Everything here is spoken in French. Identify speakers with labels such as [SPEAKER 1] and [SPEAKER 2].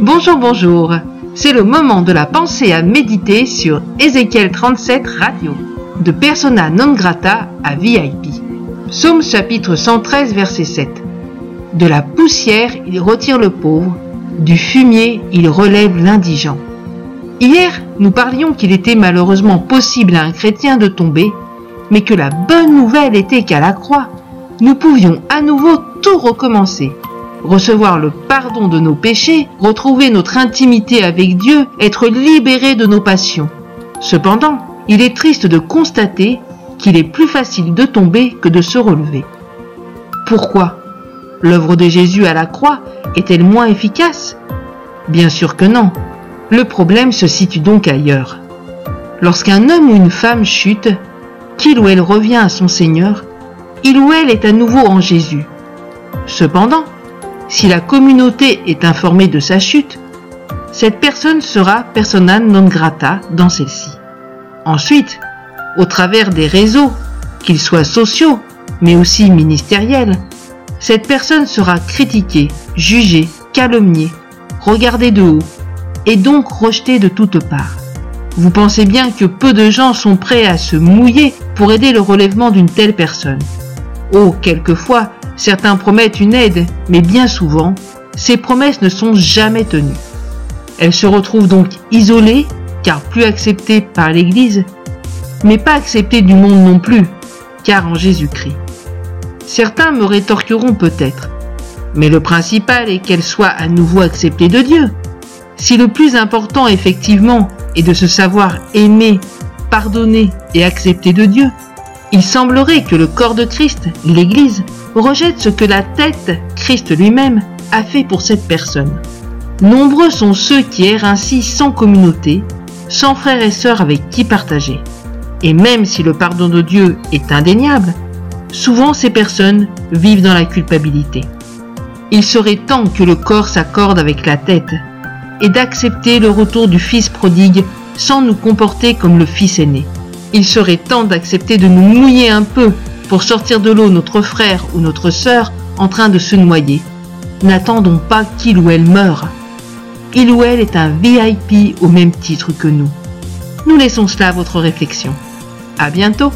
[SPEAKER 1] Bonjour, bonjour. C'est le moment de la pensée à méditer sur Ézéchiel 37 Radio, de persona non grata à VIP. Psaume chapitre 113 verset 7. De la poussière il retire le pauvre, du fumier il relève l'indigent. Hier, nous parlions qu'il était malheureusement possible à un chrétien de tomber, mais que la bonne nouvelle était qu'à la croix, nous pouvions à nouveau tout recommencer. Recevoir le pardon de nos péchés, retrouver notre intimité avec Dieu, être libérés de nos passions. Cependant, il est triste de constater qu'il est plus facile de tomber que de se relever. Pourquoi? L'œuvre de Jésus à la croix est-elle moins efficace? Bien sûr que non. Le problème se situe donc ailleurs. Lorsqu'un homme ou une femme chute, qu'il ou elle revient à son Seigneur, il ou elle est à nouveau en Jésus. Cependant, si la communauté est informée de sa chute, cette personne sera persona non grata dans celle-ci. Ensuite, au travers des réseaux, qu'ils soient sociaux, mais aussi ministériels, cette personne sera critiquée, jugée, calomniée, regardée de haut, et donc rejetée de toutes parts. Vous pensez bien que peu de gens sont prêts à se mouiller pour aider le relèvement d'une telle personne. Oh, quelquefois, certains promettent une aide, mais bien souvent, ces promesses ne sont jamais tenues. Elles se retrouvent donc isolées, car plus acceptées par l'Église, mais pas acceptées du monde non plus, car en Jésus-Christ. Certains me rétorqueront peut-être, mais le principal est qu'elles soient à nouveau acceptées de Dieu. Si le plus important effectivement est de se savoir aimer, pardonner et accepter de Dieu, il semblerait que le corps de Christ, l'Église, rejette ce que la tête, Christ lui-même, a fait pour cette personne. Nombreux sont ceux qui errent ainsi sans communauté, sans frères et sœurs avec qui partager. Et même si le pardon de Dieu est indéniable, souvent ces personnes vivent dans la culpabilité. Il serait temps que le corps s'accorde avec la tête et d'accepter le retour du Fils prodigue sans nous comporter comme le Fils aîné. Il serait temps d'accepter de nous mouiller un peu pour sortir de l'eau notre frère ou notre sœur en train de se noyer. N'attendons pas qu'il ou elle meure. Il ou elle est un VIP au même titre que nous. Nous laissons cela à votre réflexion. À bientôt!